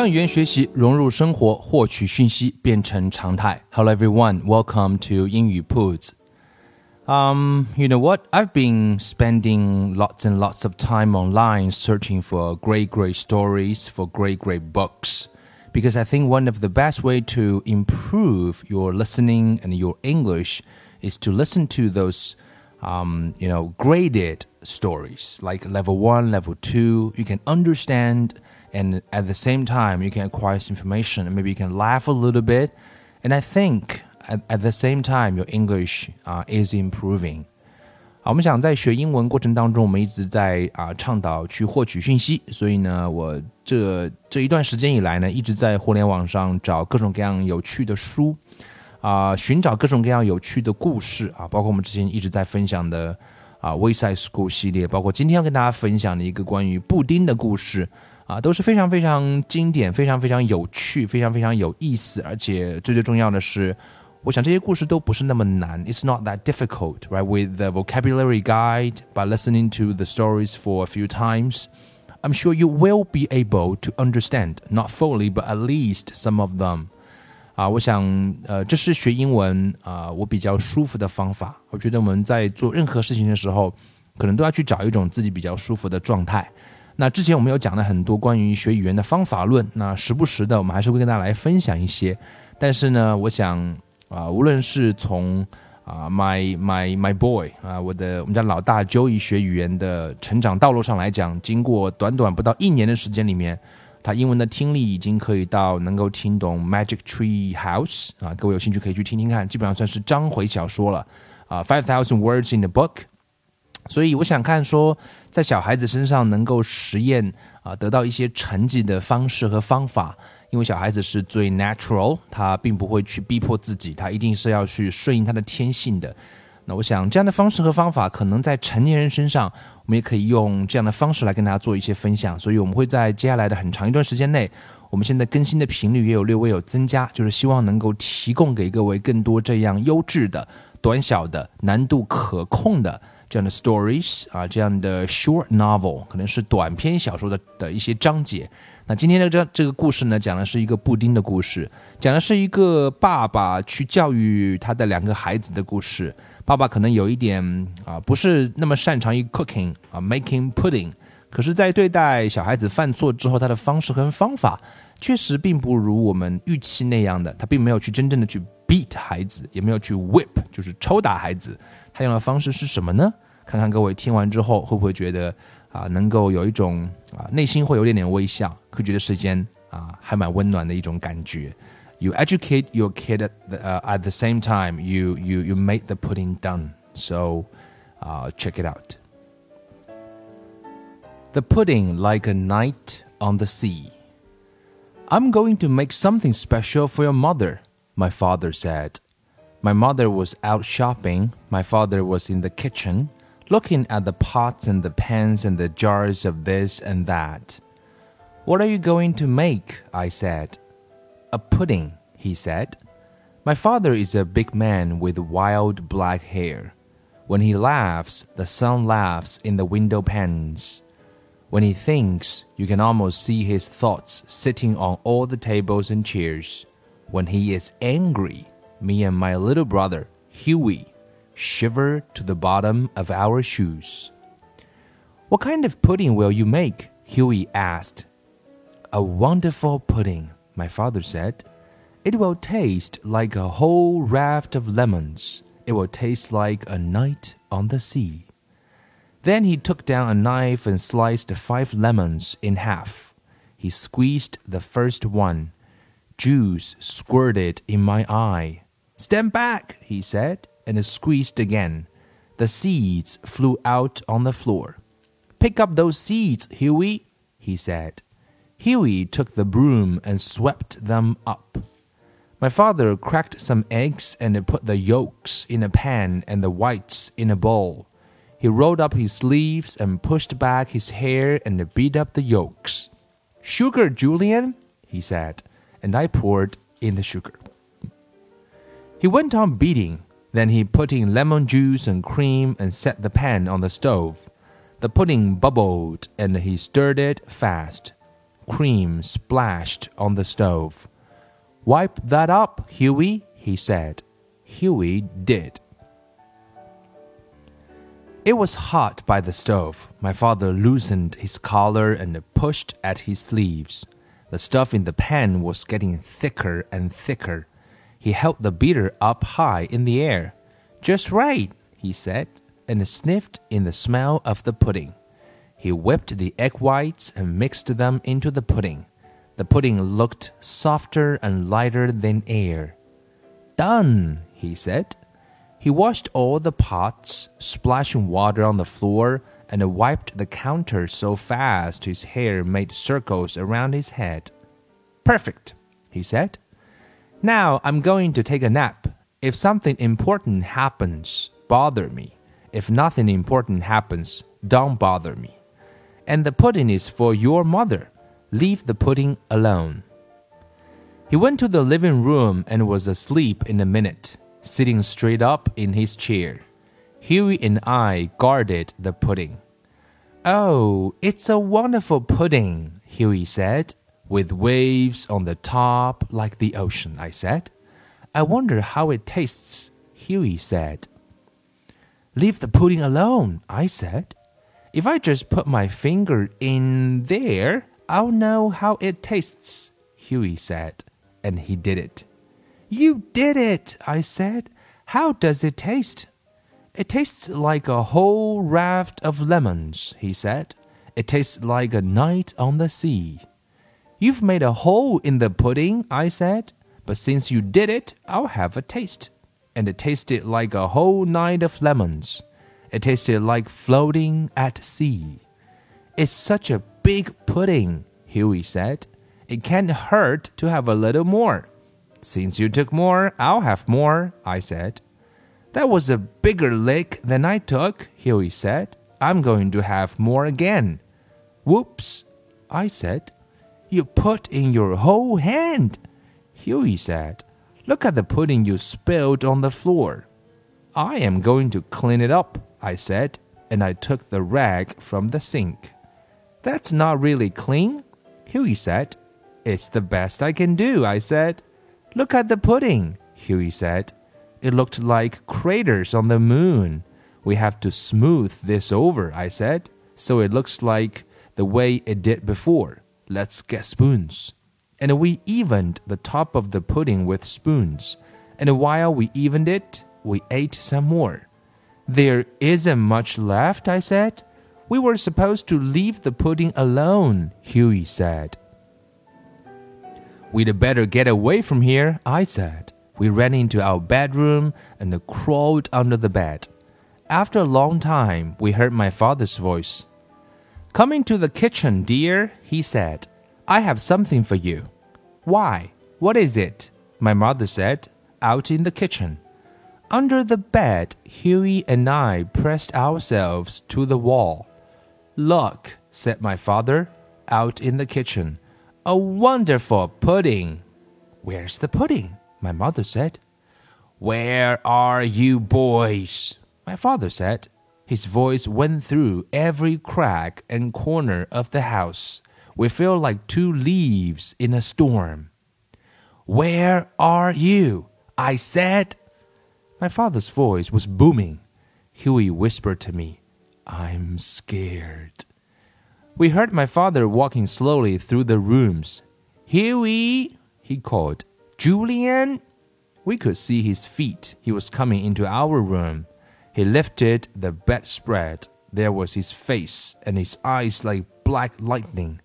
将语言学习融入生活，获取讯息变成常态。Hello everyone, welcome to 英语 铺子. Um, you know what? I've been spending lots and lots of time online searching for great, great stories, for great, great books, because I think one of the best way to improve your listening and your English is to listen to those, um, you know, graded stories like level one, level two. You can understand and at the same time you can acquire some information and maybe you can laugh a little bit and i think at, at the same time your english uh, is improving 好，我们想在学英文过程当中，我们一直在啊倡导去获取讯息，所以呢，我这这一段时间以来呢，一直在互联网上找各种各样有趣的书，啊，寻找各种各样有趣的故事啊，包括我们之前一直在分享的啊 w e s i d e School 系列，包括今天要跟大家分享的一个关于布丁的故事。啊，都是非常非常经典、非常非常有趣、非常非常有意思，而且最最重要的是，我想这些故事都不是那么难。It's not that difficult, right? With the vocabulary guide, by listening to the stories for a few times, I'm sure you will be able to understand, not fully, but at least some of them. 啊，我想，呃，这是学英文啊，我比较舒服的方法。我觉得我们在做任何事情的时候，可能都要去找一种自己比较舒服的状态。那之前我们有讲了很多关于学语言的方法论，那时不时的我们还是会跟大家来分享一些。但是呢，我想啊，无论是从啊 my my my boy 啊，我的我们家老大 Joey 学语言的成长道路上来讲，经过短短不到一年的时间里面，他英文的听力已经可以到能够听懂 Magic Tree House 啊，各位有兴趣可以去听听看，基本上算是章回小说了啊，Five Thousand Words in the Book。所以我想看说，在小孩子身上能够实验啊，得到一些成绩的方式和方法，因为小孩子是最 natural，他并不会去逼迫自己，他一定是要去顺应他的天性的。那我想这样的方式和方法，可能在成年人身上，我们也可以用这样的方式来跟大家做一些分享。所以我们会在接下来的很长一段时间内，我们现在更新的频率也有略微有增加，就是希望能够提供给各位更多这样优质的、短小的、难度可控的。这样的 stories 啊，这样的 short novel 可能是短篇小说的的一些章节。那今天的这这个故事呢，讲的是一个布丁的故事，讲的是一个爸爸去教育他的两个孩子的故事。爸爸可能有一点啊，不是那么擅长于 cooking 啊，making pudding。可是，在对待小孩子犯错之后，他的方式和方法确实并不如我们预期那样的。他并没有去真正的去 beat 孩子，也没有去 whip，就是抽打孩子。他用的方式是什么呢？看看各位听完之后会不会觉得啊，能够有一种啊，内心会有点点微笑，会觉得时间啊，还蛮温暖的一种感觉。You educate your kid at the, uh, at the same time you you you make the pudding done. So, uh, check it out. The pudding like a night on the sea. I'm going to make something special for your mother, my father said. My mother was out shopping. My father was in the kitchen, looking at the pots and the pans and the jars of this and that. What are you going to make? I said. A pudding, he said. My father is a big man with wild black hair. When he laughs, the sun laughs in the window panes. When he thinks, you can almost see his thoughts sitting on all the tables and chairs. When he is angry, me and my little brother, Huey, shiver to the bottom of our shoes. What kind of pudding will you make? Huey asked. A wonderful pudding, my father said. It will taste like a whole raft of lemons. It will taste like a night on the sea. Then he took down a knife and sliced five lemons in half. He squeezed the first one. Juice squirted in my eye. Stand back, he said, and squeezed again. The seeds flew out on the floor. Pick up those seeds, Huey, he said. Huey took the broom and swept them up. My father cracked some eggs and put the yolks in a pan and the whites in a bowl. He rolled up his sleeves and pushed back his hair and beat up the yolks. Sugar, Julian, he said, and I poured in the sugar. He went on beating. Then he put in lemon juice and cream and set the pan on the stove. The pudding bubbled and he stirred it fast. Cream splashed on the stove. Wipe that up, Huey, he said. Huey did. It was hot by the stove. My father loosened his collar and pushed at his sleeves. The stuff in the pan was getting thicker and thicker. He held the beater up high in the air. Just right, he said, and sniffed in the smell of the pudding. He whipped the egg whites and mixed them into the pudding. The pudding looked softer and lighter than air. Done, he said. He washed all the pots, splashing water on the floor, and wiped the counter so fast his hair made circles around his head. Perfect, he said. Now I'm going to take a nap. If something important happens, bother me. If nothing important happens, don't bother me. And the pudding is for your mother. Leave the pudding alone. He went to the living room and was asleep in a minute, sitting straight up in his chair. Huey and I guarded the pudding. Oh, it's a wonderful pudding, Huey said. With waves on the top like the ocean, I said. I wonder how it tastes, Huey said. Leave the pudding alone, I said. If I just put my finger in there, I'll know how it tastes, Huey said, and he did it. You did it, I said. How does it taste? It tastes like a whole raft of lemons, he said. It tastes like a night on the sea. You've made a hole in the pudding, I said, but since you did it, I'll have a taste. And it tasted like a whole night of lemons. It tasted like floating at sea. It's such a big pudding, Huey said. It can't hurt to have a little more. Since you took more, I'll have more, I said. That was a bigger lick than I took, Huey said. I'm going to have more again. Whoops, I said. You put in your whole hand, Huey said. Look at the pudding you spilled on the floor. I am going to clean it up, I said, and I took the rag from the sink. That's not really clean, Huey said. It's the best I can do, I said. Look at the pudding, Huey said. It looked like craters on the moon. We have to smooth this over, I said, so it looks like the way it did before. Let's get spoons. And we evened the top of the pudding with spoons. And while we evened it, we ate some more. There isn't much left, I said. We were supposed to leave the pudding alone, Huey said. We'd better get away from here, I said. We ran into our bedroom and crawled under the bed. After a long time, we heard my father's voice. Come into the kitchen, dear, he said. I have something for you. Why? What is it? My mother said, out in the kitchen. Under the bed, Huey and I pressed ourselves to the wall. Look, said my father, out in the kitchen. A wonderful pudding. Where's the pudding? My mother said. Where are you boys? My father said. His voice went through every crack and corner of the house. We feel like two leaves in a storm. Where are you? I said. My father's voice was booming. Huey whispered to me, I'm scared. We heard my father walking slowly through the rooms. Huey, he called. Julian? We could see his feet. He was coming into our room. He lifted the bedspread. There was his face and his eyes like black lightning.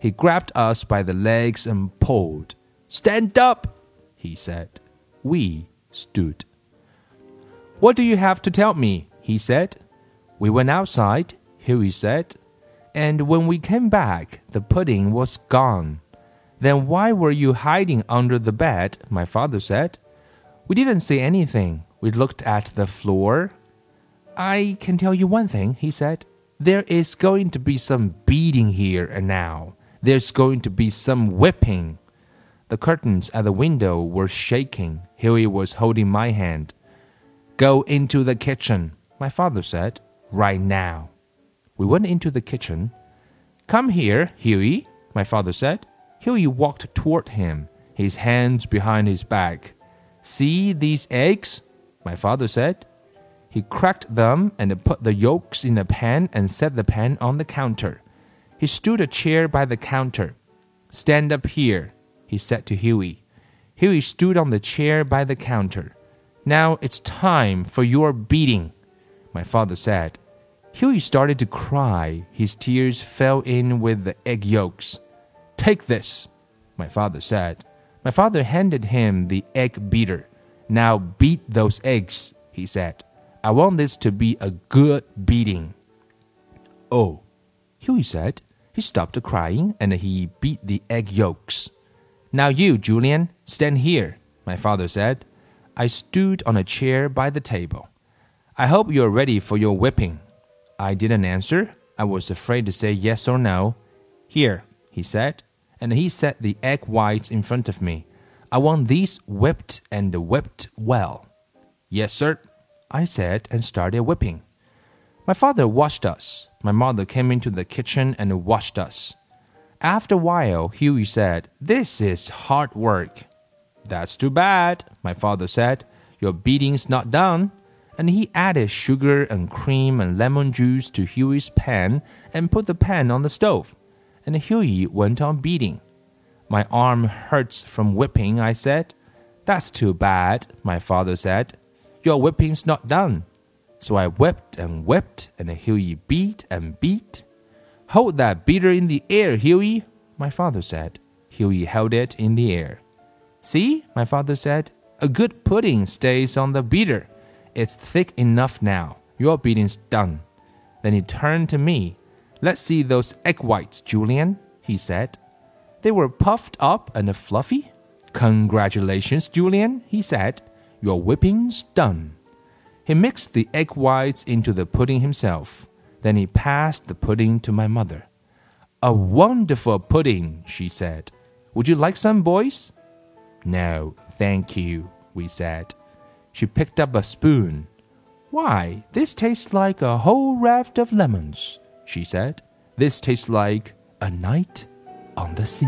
He grabbed us by the legs and pulled. Stand up, he said. We stood. What do you have to tell me? he said. We went outside, Huey said. And when we came back, the pudding was gone. Then why were you hiding under the bed? My father said. We didn't say anything. We looked at the floor. I can tell you one thing, he said. There is going to be some beating here and now. There's going to be some whipping. The curtains at the window were shaking. Huey was holding my hand. Go into the kitchen, my father said, right now. We went into the kitchen. Come here, Huey, my father said. Huey walked toward him, his hands behind his back. See these eggs? My father said. He cracked them and put the yolks in a pan and set the pan on the counter. He stood a chair by the counter. Stand up here, he said to Huey. Huey stood on the chair by the counter. Now it's time for your beating, my father said. Huey started to cry. His tears fell in with the egg yolks. Take this, my father said. My father handed him the egg beater. Now beat those eggs, he said. I want this to be a good beating. Oh, Huey said. He stopped crying and he beat the egg yolks. Now you, Julian, stand here, my father said. I stood on a chair by the table. I hope you're ready for your whipping. I didn't answer. I was afraid to say yes or no. Here, he said, and he set the egg whites in front of me. I want these whipped and whipped well. Yes, sir, I said and started whipping. My father washed us. My mother came into the kitchen and washed us. After a while, Huey said, This is hard work. That's too bad, my father said. Your beating's not done. And he added sugar and cream and lemon juice to Huey's pan and put the pan on the stove. And Huey went on beating. My arm hurts from whipping, I said. That's too bad, my father said. Your whipping's not done. So I whipped and whipped, and Huey beat and beat. Hold that beater in the air, Huey, my father said. Huey held it in the air. See, my father said, a good pudding stays on the beater. It's thick enough now. Your beating's done. Then he turned to me. Let's see those egg whites, Julian, he said. They were puffed up and fluffy. Congratulations, Julian, he said. Your whipping's done. He mixed the egg whites into the pudding himself. Then he passed the pudding to my mother. A wonderful pudding, she said. Would you like some, boys? No, thank you, we said. She picked up a spoon. Why, this tastes like a whole raft of lemons, she said. This tastes like a night on the sea.